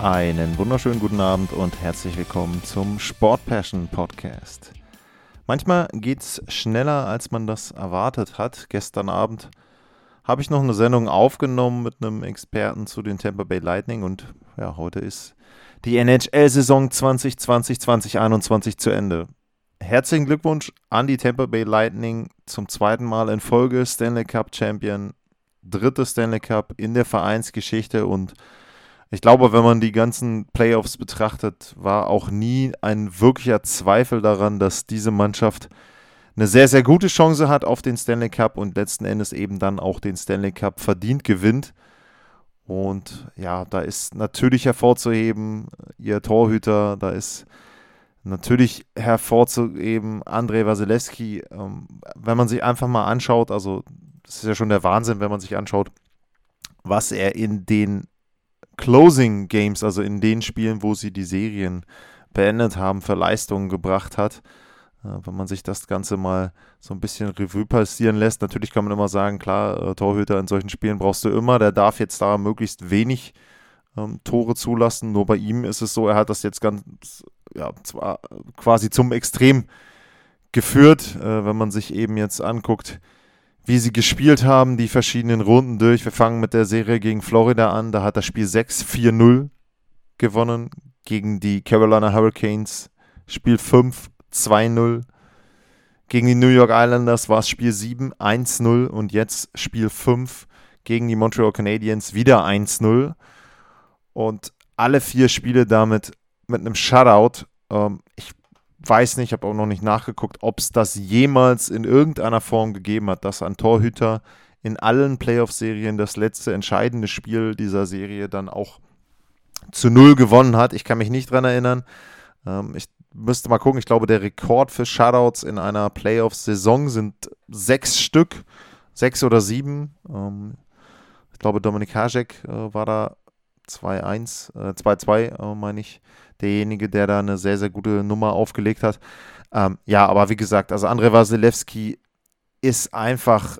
Einen wunderschönen guten Abend und herzlich willkommen zum Sport Passion Podcast. Manchmal geht es schneller, als man das erwartet hat. Gestern Abend habe ich noch eine Sendung aufgenommen mit einem Experten zu den Tampa Bay Lightning und ja, heute ist die NHL-Saison 2020-2021 zu Ende. Herzlichen Glückwunsch an die Tampa Bay Lightning zum zweiten Mal in Folge Stanley Cup Champion, dritte Stanley Cup in der Vereinsgeschichte und ich glaube, wenn man die ganzen Playoffs betrachtet, war auch nie ein wirklicher Zweifel daran, dass diese Mannschaft eine sehr, sehr gute Chance hat auf den Stanley Cup und letzten Endes eben dann auch den Stanley Cup verdient gewinnt. Und ja, da ist natürlich hervorzuheben, ihr Torhüter, da ist natürlich hervorzuheben, Andrei Wasilewski. Ähm, wenn man sich einfach mal anschaut, also das ist ja schon der Wahnsinn, wenn man sich anschaut, was er in den Closing Games, also in den Spielen, wo sie die Serien beendet haben, für Leistungen gebracht hat. Äh, wenn man sich das Ganze mal so ein bisschen Revue passieren lässt, natürlich kann man immer sagen, klar, äh, Torhüter in solchen Spielen brauchst du immer, der darf jetzt da möglichst wenig ähm, Tore zulassen. Nur bei ihm ist es so, er hat das jetzt ganz, ja, zwar quasi zum Extrem geführt, äh, wenn man sich eben jetzt anguckt, wie sie gespielt haben, die verschiedenen Runden durch. Wir fangen mit der Serie gegen Florida an. Da hat das Spiel 6-4-0 gewonnen gegen die Carolina Hurricanes. Spiel 5 2-0. Gegen die New York Islanders war es Spiel 7 1-0 und jetzt Spiel 5 gegen die Montreal Canadiens wieder 1-0. Und alle vier Spiele damit mit einem Shutout. Ähm, ich weiß nicht, habe auch noch nicht nachgeguckt, ob es das jemals in irgendeiner Form gegeben hat, dass ein Torhüter in allen Playoff-Serien das letzte entscheidende Spiel dieser Serie dann auch zu null gewonnen hat. Ich kann mich nicht dran erinnern. Ähm, ich müsste mal gucken. Ich glaube, der Rekord für Shutouts in einer Playoff-Saison sind sechs Stück, sechs oder sieben. Ähm, ich glaube, Dominik Hajek äh, war da 2-1, äh, 2-2, äh, meine ich derjenige, der da eine sehr, sehr gute Nummer aufgelegt hat. Ähm, ja, aber wie gesagt, also Andrei Wasilewski ist einfach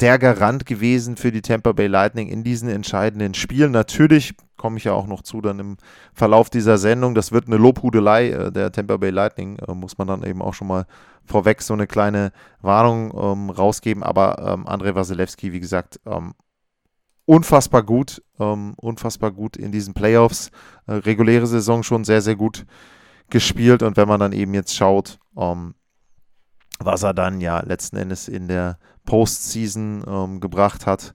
der Garant gewesen für die Tampa Bay Lightning in diesen entscheidenden Spielen. Natürlich komme ich ja auch noch zu dann im Verlauf dieser Sendung. Das wird eine Lobhudelei äh, der Tampa Bay Lightning, äh, muss man dann eben auch schon mal vorweg so eine kleine Warnung ähm, rausgeben. Aber ähm, Andrei Wasilewski, wie gesagt, ähm, unfassbar gut, ähm, unfassbar gut in diesen Playoffs. Äh, reguläre Saison schon sehr, sehr gut gespielt und wenn man dann eben jetzt schaut, ähm, was er dann ja letzten Endes in der Postseason ähm, gebracht hat.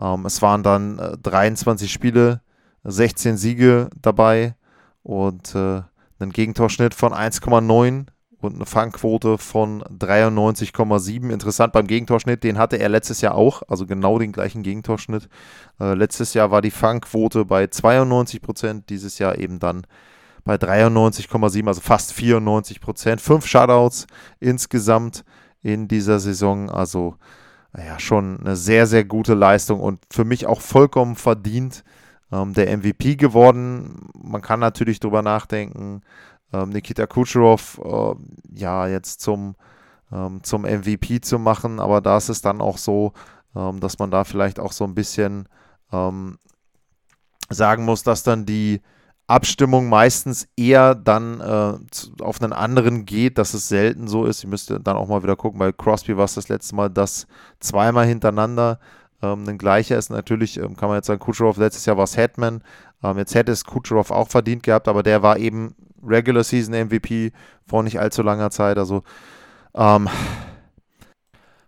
Ähm, es waren dann äh, 23 Spiele, 16 Siege dabei und äh, einen Gegentorschnitt von 1,9 und eine Fangquote von 93,7. Interessant beim Gegentorschnitt, den hatte er letztes Jahr auch, also genau den gleichen Gegentorschnitt. Äh, letztes Jahr war die Fangquote bei 92 Prozent, dieses Jahr eben dann bei 93,7, also fast 94 Prozent. Fünf Shutouts insgesamt in dieser Saison, also ja, schon eine sehr, sehr gute Leistung und für mich auch vollkommen verdient ähm, der MVP geworden. Man kann natürlich drüber nachdenken, ähm, Nikita Kucherov äh, ja jetzt zum, ähm, zum MVP zu machen, aber da ist es dann auch so, ähm, dass man da vielleicht auch so ein bisschen ähm, sagen muss, dass dann die Abstimmung meistens eher dann äh, auf einen anderen geht, dass es selten so ist. Ich müsste dann auch mal wieder gucken, bei Crosby war es das letzte Mal, dass zweimal hintereinander ähm, ein gleicher ist. Natürlich ähm, kann man jetzt sagen, Kucherov letztes Jahr war es Hetman. Ähm, jetzt hätte es Kucherov auch verdient gehabt, aber der war eben Regular Season MVP vor nicht allzu langer Zeit. Also ähm,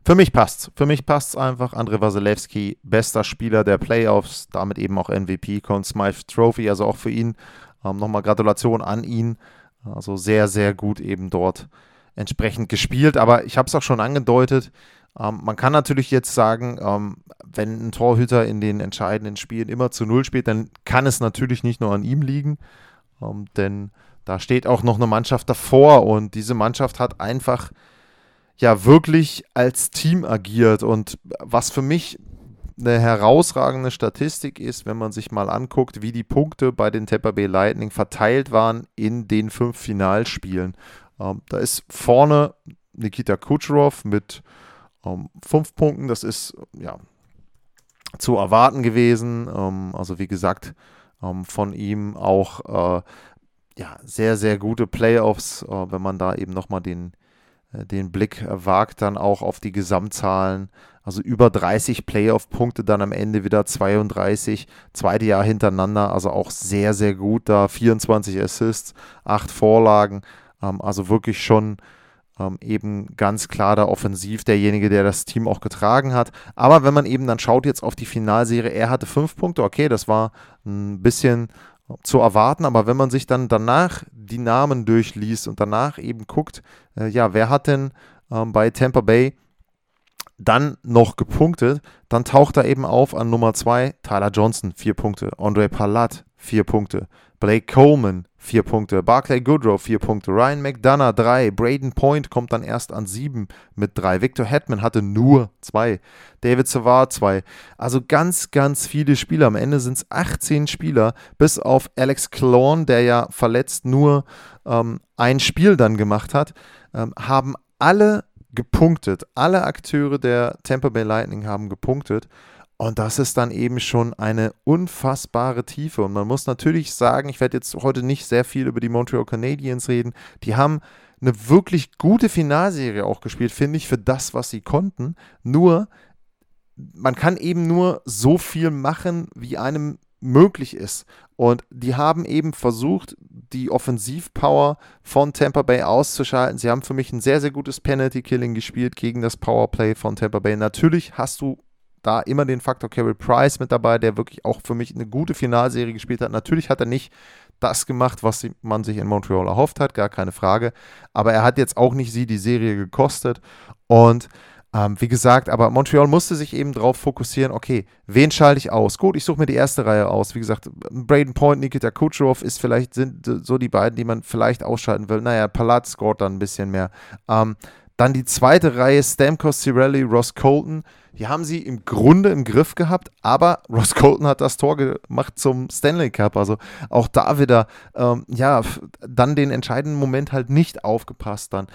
für mich passt's. Für mich passt's einfach. André Wasilewski, bester Spieler der Playoffs, damit eben auch MVP, Conn Smythe Trophy, also auch für ihn. Ähm, Nochmal Gratulation an ihn. Also sehr, sehr gut eben dort entsprechend gespielt. Aber ich habe es auch schon angedeutet. Ähm, man kann natürlich jetzt sagen, ähm, wenn ein Torhüter in den entscheidenden Spielen immer zu Null spielt, dann kann es natürlich nicht nur an ihm liegen. Ähm, denn da steht auch noch eine Mannschaft davor und diese Mannschaft hat einfach ja wirklich als Team agiert und was für mich eine herausragende Statistik ist, wenn man sich mal anguckt, wie die Punkte bei den Tampa Bay Lightning verteilt waren in den fünf Finalspielen. Ähm, da ist vorne Nikita Kucherov mit ähm, fünf Punkten. Das ist ja zu erwarten gewesen. Ähm, also wie gesagt, ähm, von ihm auch äh, ja, sehr, sehr gute Playoffs, äh, wenn man da eben nochmal den, äh, den Blick wagt, dann auch auf die Gesamtzahlen. Also über 30 Playoff-Punkte, dann am Ende wieder 32, zweite Jahr hintereinander, also auch sehr, sehr gut da. 24 Assists, 8 Vorlagen, ähm, also wirklich schon ähm, eben ganz klar da offensiv derjenige, der das Team auch getragen hat. Aber wenn man eben dann schaut jetzt auf die Finalserie, er hatte fünf Punkte, okay, das war ein bisschen zu erwarten, aber wenn man sich dann danach die Namen durchliest und danach eben guckt, äh, ja, wer hat denn ähm, bei Tampa Bay dann noch gepunktet, dann taucht er eben auf an Nummer 2 Tyler Johnson, 4 Punkte, Andre Palat, 4 Punkte, Blake Coleman, 4 Punkte. Barclay Goodrow, 4 Punkte. Ryan McDonough, 3. Braden Point kommt dann erst an 7 mit 3. Victor Hetman hatte nur 2. David Savard, 2. Also ganz, ganz viele Spieler. Am Ende sind es 18 Spieler, bis auf Alex Klorn, der ja verletzt nur ähm, ein Spiel dann gemacht hat, ähm, haben alle gepunktet. Alle Akteure der Tampa Bay Lightning haben gepunktet. Und das ist dann eben schon eine unfassbare Tiefe. Und man muss natürlich sagen, ich werde jetzt heute nicht sehr viel über die Montreal Canadiens reden. Die haben eine wirklich gute Finalserie auch gespielt, finde ich, für das, was sie konnten. Nur, man kann eben nur so viel machen, wie einem möglich ist. Und die haben eben versucht, die Offensivpower von Tampa Bay auszuschalten. Sie haben für mich ein sehr, sehr gutes Penalty-Killing gespielt gegen das Powerplay von Tampa Bay. Natürlich hast du da immer den Faktor Carey Price mit dabei, der wirklich auch für mich eine gute Finalserie gespielt hat. Natürlich hat er nicht das gemacht, was man sich in Montreal erhofft hat, gar keine Frage. Aber er hat jetzt auch nicht sie die Serie gekostet. Und ähm, wie gesagt, aber Montreal musste sich eben darauf fokussieren, okay, wen schalte ich aus? Gut, ich suche mir die erste Reihe aus. Wie gesagt, Braden Point, Nikita Kucherov ist vielleicht, sind so die beiden, die man vielleicht ausschalten will. Naja, Palat scoret dann ein bisschen mehr. Ähm, dann die zweite Reihe, Stamkos, Cirelli, Ross Colton die haben sie im Grunde im Griff gehabt, aber Ross Colton hat das Tor gemacht zum Stanley Cup. Also auch da wieder, ähm, ja, dann den entscheidenden Moment halt nicht aufgepasst dann.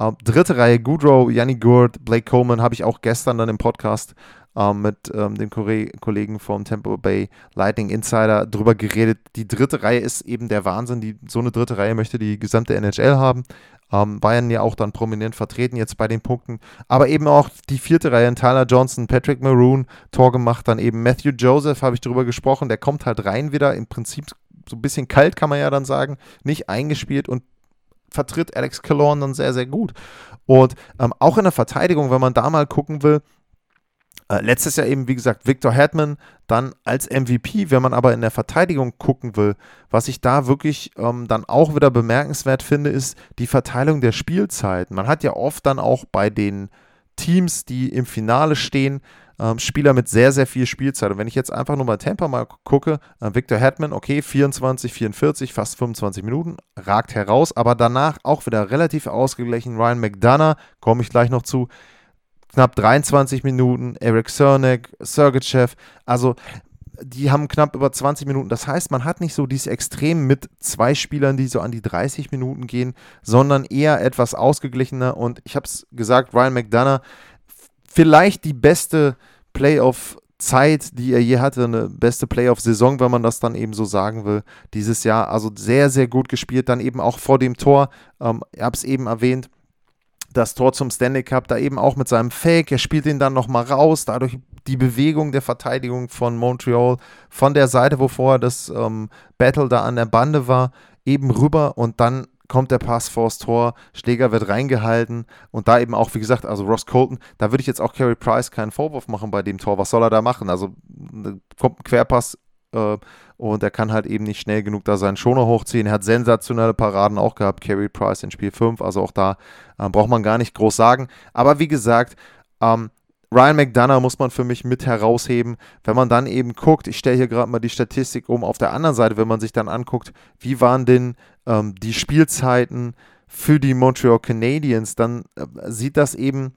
Ähm, dritte Reihe, Goodrow, Yanni Gurt, Blake Coleman, habe ich auch gestern dann im Podcast mit ähm, dem Kollegen vom Tampa Bay Lightning Insider drüber geredet. Die dritte Reihe ist eben der Wahnsinn. Die, so eine dritte Reihe möchte die gesamte NHL haben. Ähm, Bayern ja auch dann prominent vertreten jetzt bei den Punkten. Aber eben auch die vierte Reihe, Tyler Johnson, Patrick Maroon, Tor gemacht, dann eben Matthew Joseph, habe ich drüber gesprochen, der kommt halt rein wieder, im Prinzip so ein bisschen kalt, kann man ja dann sagen, nicht eingespielt und vertritt Alex Killorn dann sehr, sehr gut. Und ähm, auch in der Verteidigung, wenn man da mal gucken will, äh, letztes Jahr eben, wie gesagt, Victor Hetman dann als MVP. Wenn man aber in der Verteidigung gucken will, was ich da wirklich ähm, dann auch wieder bemerkenswert finde, ist die Verteilung der Spielzeiten. Man hat ja oft dann auch bei den Teams, die im Finale stehen, ähm, Spieler mit sehr, sehr viel Spielzeit. Und wenn ich jetzt einfach nur bei Temper mal gucke, äh, Victor Hetman, okay, 24, 44, fast 25 Minuten, ragt heraus, aber danach auch wieder relativ ausgeglichen. Ryan McDonough, komme ich gleich noch zu, knapp 23 Minuten, Eric Cernak, Sergeyev, also die haben knapp über 20 Minuten. Das heißt, man hat nicht so dieses Extrem mit zwei Spielern, die so an die 30 Minuten gehen, sondern eher etwas ausgeglichener. Und ich habe es gesagt, Ryan McDonough, vielleicht die beste Playoff-Zeit, die er je hatte, eine beste Playoff-Saison, wenn man das dann eben so sagen will, dieses Jahr. Also sehr, sehr gut gespielt, dann eben auch vor dem Tor. Ähm, ich habe es eben erwähnt, das Tor zum Stanley Cup, da eben auch mit seinem Fake, er spielt ihn dann nochmal raus, dadurch die Bewegung der Verteidigung von Montreal von der Seite, wo vorher das ähm, Battle da an der Bande war, eben rüber und dann kommt der Pass vors Tor, Schläger wird reingehalten und da eben auch, wie gesagt, also Ross Colton, da würde ich jetzt auch Carey Price keinen Vorwurf machen bei dem Tor, was soll er da machen? Also kommt ein Querpass äh, und er kann halt eben nicht schnell genug da seinen Schoner hochziehen. Er hat sensationelle Paraden auch gehabt, Carey Price in Spiel 5, also auch da äh, braucht man gar nicht groß sagen. Aber wie gesagt, ähm, Ryan McDonough muss man für mich mit herausheben. Wenn man dann eben guckt, ich stelle hier gerade mal die Statistik um, auf der anderen Seite, wenn man sich dann anguckt, wie waren denn ähm, die Spielzeiten für die Montreal Canadiens, dann äh, sieht das eben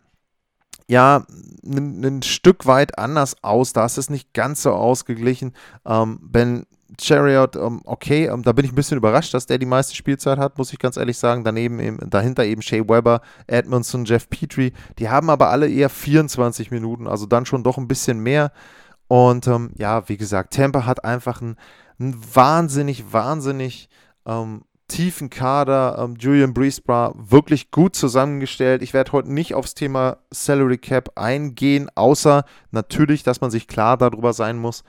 ja ein Stück weit anders aus. Da ist es nicht ganz so ausgeglichen. Ähm, ben Chariot, ähm, okay, ähm, da bin ich ein bisschen überrascht, dass der die meiste Spielzeit hat, muss ich ganz ehrlich sagen. Daneben eben, dahinter eben Shea Weber, Edmondson, Jeff Petrie. Die haben aber alle eher 24 Minuten, also dann schon doch ein bisschen mehr. Und ähm, ja, wie gesagt, Tampa hat einfach einen, einen wahnsinnig, wahnsinnig ähm, tiefen Kader. Ähm, Julian Breesbra wirklich gut zusammengestellt. Ich werde heute nicht aufs Thema Salary Cap eingehen, außer natürlich, dass man sich klar darüber sein muss,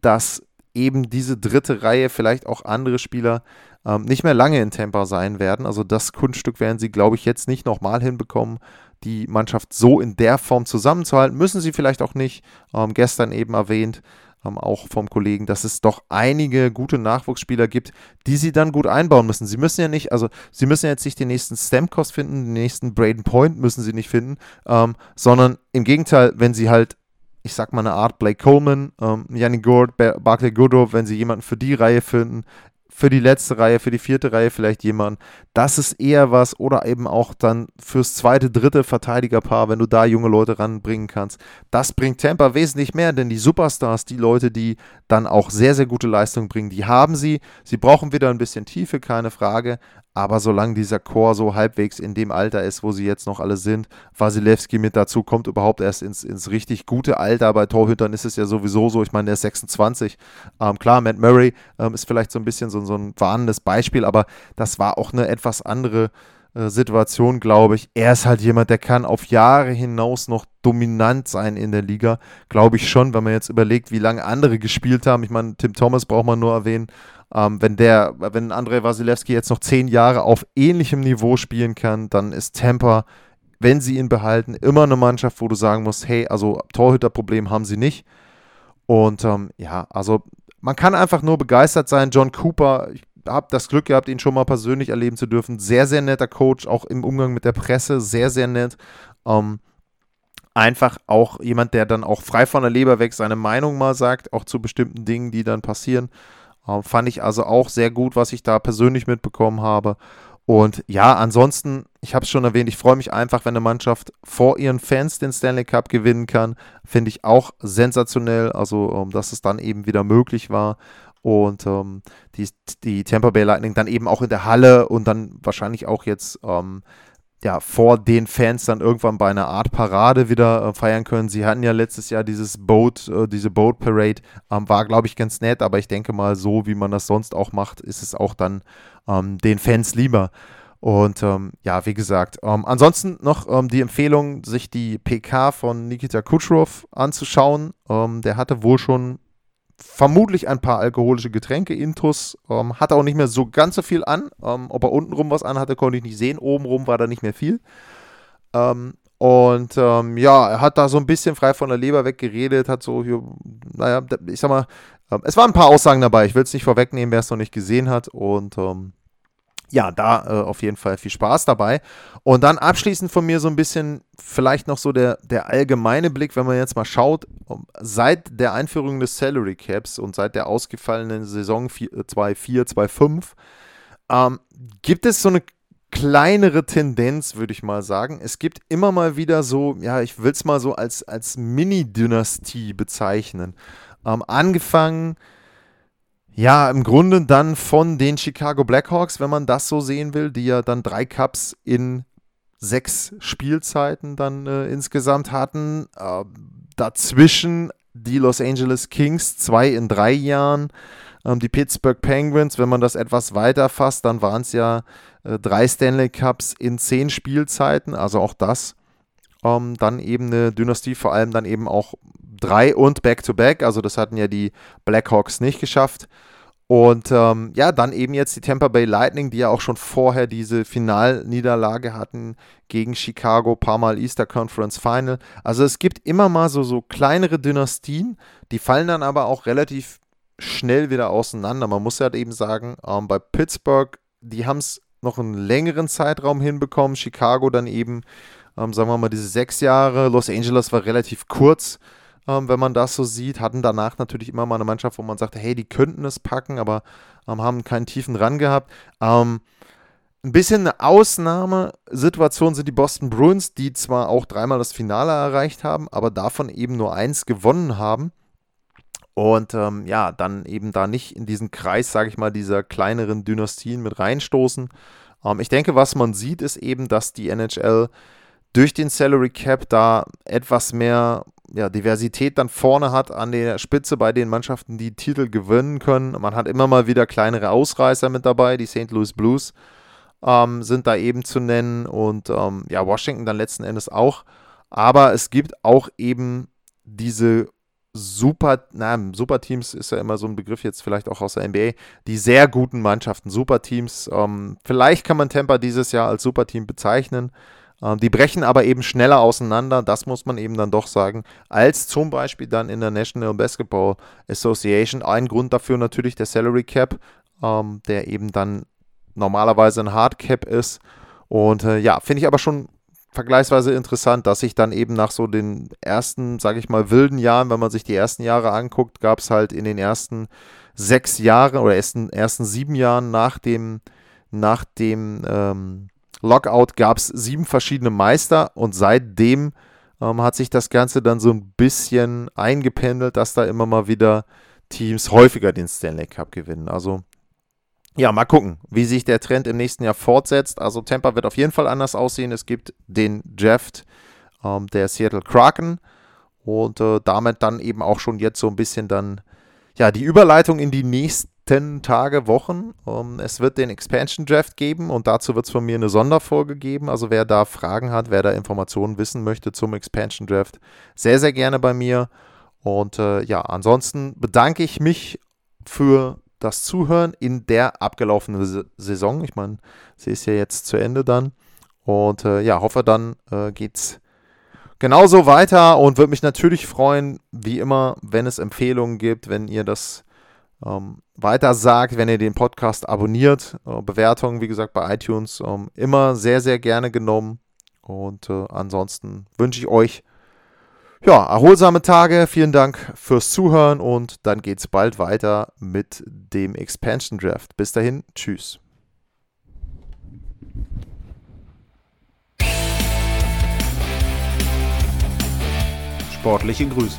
dass eben diese dritte Reihe, vielleicht auch andere Spieler, ähm, nicht mehr lange in Tampa sein werden. Also das Kunststück werden sie, glaube ich, jetzt nicht nochmal hinbekommen, die Mannschaft so in der Form zusammenzuhalten. Müssen sie vielleicht auch nicht. Ähm, gestern eben erwähnt, ähm, auch vom Kollegen, dass es doch einige gute Nachwuchsspieler gibt, die sie dann gut einbauen müssen. Sie müssen ja nicht, also sie müssen jetzt nicht den nächsten Stamkos finden, den nächsten Braden Point müssen sie nicht finden, ähm, sondern im Gegenteil, wenn sie halt ich sag mal, eine Art Blake Coleman, ähm, Yannick Gord, Barclay Goodrow, wenn sie jemanden für die Reihe finden, für die letzte Reihe, für die vierte Reihe vielleicht jemanden. Das ist eher was oder eben auch dann fürs zweite, dritte Verteidigerpaar, wenn du da junge Leute ranbringen kannst. Das bringt Tampa wesentlich mehr, denn die Superstars, die Leute, die dann auch sehr, sehr gute Leistung bringen, die haben sie. Sie brauchen wieder ein bisschen Tiefe, keine Frage. Aber solange dieser Chor so halbwegs in dem Alter ist, wo sie jetzt noch alle sind, Wasilewski mit dazu kommt überhaupt erst ins, ins richtig gute Alter. Bei Torhütern ist es ja sowieso so. Ich meine, der ist 26. Ähm, klar, Matt Murray ähm, ist vielleicht so ein bisschen so, so ein warnendes Beispiel, aber das war auch eine etwas andere Situation, glaube ich. Er ist halt jemand, der kann auf Jahre hinaus noch dominant sein in der Liga. Glaube ich schon, wenn man jetzt überlegt, wie lange andere gespielt haben. Ich meine, Tim Thomas braucht man nur erwähnen. Ähm, wenn der, wenn Andrei Wasilewski jetzt noch zehn Jahre auf ähnlichem Niveau spielen kann, dann ist Tampa, wenn sie ihn behalten, immer eine Mannschaft, wo du sagen musst, hey, also Torhüterproblem haben sie nicht. Und ähm, ja, also man kann einfach nur begeistert sein. John Cooper, ich habe das Glück gehabt, ihn schon mal persönlich erleben zu dürfen. Sehr, sehr netter Coach, auch im Umgang mit der Presse, sehr, sehr nett. Ähm, einfach auch jemand, der dann auch frei von der Leber weg seine Meinung mal sagt, auch zu bestimmten Dingen, die dann passieren. Ähm, fand ich also auch sehr gut, was ich da persönlich mitbekommen habe. Und ja, ansonsten, ich habe es schon erwähnt, ich freue mich einfach, wenn eine Mannschaft vor ihren Fans den Stanley Cup gewinnen kann. Finde ich auch sensationell, also ähm, dass es dann eben wieder möglich war. Und ähm, die, die Tampa Bay Lightning dann eben auch in der Halle und dann wahrscheinlich auch jetzt ähm, ja, vor den Fans dann irgendwann bei einer Art Parade wieder äh, feiern können. Sie hatten ja letztes Jahr dieses Boat, äh, diese Boat Parade, ähm, war glaube ich ganz nett, aber ich denke mal, so wie man das sonst auch macht, ist es auch dann ähm, den Fans lieber. Und ähm, ja, wie gesagt, ähm, ansonsten noch ähm, die Empfehlung, sich die PK von Nikita Kucherov anzuschauen. Ähm, der hatte wohl schon vermutlich ein paar alkoholische Getränke intus. Ähm, hatte auch nicht mehr so ganz so viel an. Ähm, ob er untenrum was anhatte, konnte ich nicht sehen. Obenrum war da nicht mehr viel. Ähm, und ähm, ja, er hat da so ein bisschen frei von der Leber weggeredet, hat so hier, naja, ich sag mal, ähm, es waren ein paar Aussagen dabei. Ich will es nicht vorwegnehmen, wer es noch nicht gesehen hat. Und ähm, ja, da äh, auf jeden Fall viel Spaß dabei. Und dann abschließend von mir so ein bisschen vielleicht noch so der, der allgemeine Blick, wenn man jetzt mal schaut, seit der Einführung des Salary Caps und seit der ausgefallenen Saison 2-4, 2-5, ähm, gibt es so eine kleinere Tendenz, würde ich mal sagen. Es gibt immer mal wieder so, ja, ich will es mal so als, als Mini-Dynastie bezeichnen. Ähm, angefangen ja, im Grunde dann von den Chicago Blackhawks, wenn man das so sehen will, die ja dann drei Cups in sechs Spielzeiten dann äh, insgesamt hatten. Äh, dazwischen die Los Angeles Kings, zwei in drei Jahren. Ähm, die Pittsburgh Penguins, wenn man das etwas weiter fasst, dann waren es ja äh, drei Stanley Cups in zehn Spielzeiten. Also auch das ähm, dann eben eine Dynastie, vor allem dann eben auch drei und Back-to-Back. -back. Also das hatten ja die Blackhawks nicht geschafft. Und ähm, ja, dann eben jetzt die Tampa Bay Lightning, die ja auch schon vorher diese Finalniederlage hatten gegen Chicago, paar Mal Easter Conference Final. Also es gibt immer mal so, so kleinere Dynastien, die fallen dann aber auch relativ schnell wieder auseinander. Man muss ja halt eben sagen, ähm, bei Pittsburgh, die haben es noch einen längeren Zeitraum hinbekommen, Chicago dann eben Ähm, sagen wir mal, diese sechs Jahre, Los Angeles war relativ kurz, ähm, wenn man das so sieht. Hatten danach natürlich immer mal eine Mannschaft, wo man sagte, hey, die könnten es packen, aber ähm, haben keinen tiefen Run gehabt. Ähm, ein bisschen eine Ausnahmesituation sind die Boston Bruins, die zwar auch dreimal das Finale erreicht haben, aber davon eben nur eins gewonnen haben. Und ähm, ja, dann eben da nicht in diesen Kreis, sage ich mal, dieser kleineren Dynastien mit reinstoßen. Ähm, ich denke, was man sieht, ist eben, dass die NHL durch den Salary Cap da etwas mehr ja, Diversität dann vorne hat an der Spitze bei den Mannschaften, die Titel gewinnen können. Man hat immer mal wieder kleinere Ausreißer mit dabei, die St. Louis Blues ähm, sind da eben zu nennen und ähm, ja, Washington dann letzten Endes auch. Aber es gibt auch eben diese super, na, Superteams ist ja immer so ein Begriff jetzt vielleicht auch aus der NBA, die sehr guten Mannschaften, Superteams. Ähm, vielleicht kann man Tampa dieses Jahr als Superteam bezeichnen. Ähm, die brechen aber eben schneller auseinander, das muss man eben dann doch sagen, als zum Beispiel dann in der National Basketball Association. Ein Grund dafür natürlich der Salary Cap, ähm, der eben dann normalerweise ein Hardcap ist. Und äh, ja, finde ich aber schon vergleichsweise interessant, dass sich dann eben nach so den ersten, sage ich mal, wilden Jahren, wenn man sich die ersten Jahre anguckt, gab es halt in den ersten sechs Jahren oder ersten, ersten sieben Jahren nach dem, nach dem ähm, Lockout gab es sieben verschiedene Meister und seitdem ähm, hat sich das Ganze dann so ein bisschen eingependelt, dass da immer mal wieder Teams häufiger den Stanley Cup gewinnen. Also ja, mal gucken, wie sich der Trend im nächsten Jahr fortsetzt. Also Tampa wird auf jeden Fall anders aussehen. Es gibt den Jeff ähm, der Seattle Kraken und äh, damit dann eben auch schon jetzt so ein bisschen dann ja die Überleitung in die nächsten Tage, Wochen. Ähm, es wird den Expansion Draft geben und dazu wird es von mir eine Sonderfolge geben. Also wer da Fragen hat, wer da Informationen wissen möchte zum Expansion Draft, sehr, sehr gerne bei mir. Und äh, ja, ansonsten bedanke ich mich für das Zuhören in der abgelaufenen Saison. Ich meine, sie ist ja jetzt zu Ende dann. Und äh, ja, hoffe, dann äh, es genauso weiter und würde mich natürlich freuen, wie immer, wenn es Empfehlungen gibt, wenn ihr das ähm, weiter sagt, wenn ihr den Podcast abonniert. Äh, Bewertungen, wie gesagt, bei iTunes ähm, immer sehr, sehr gerne genommen. Und äh, ansonsten wünsche ich euch ja, erholsame Tage. Vielen Dank fürs Zuhören und dann geht es bald weiter mit dem Expansion Draft. Bis dahin, tschüss. Sportliche Grüße.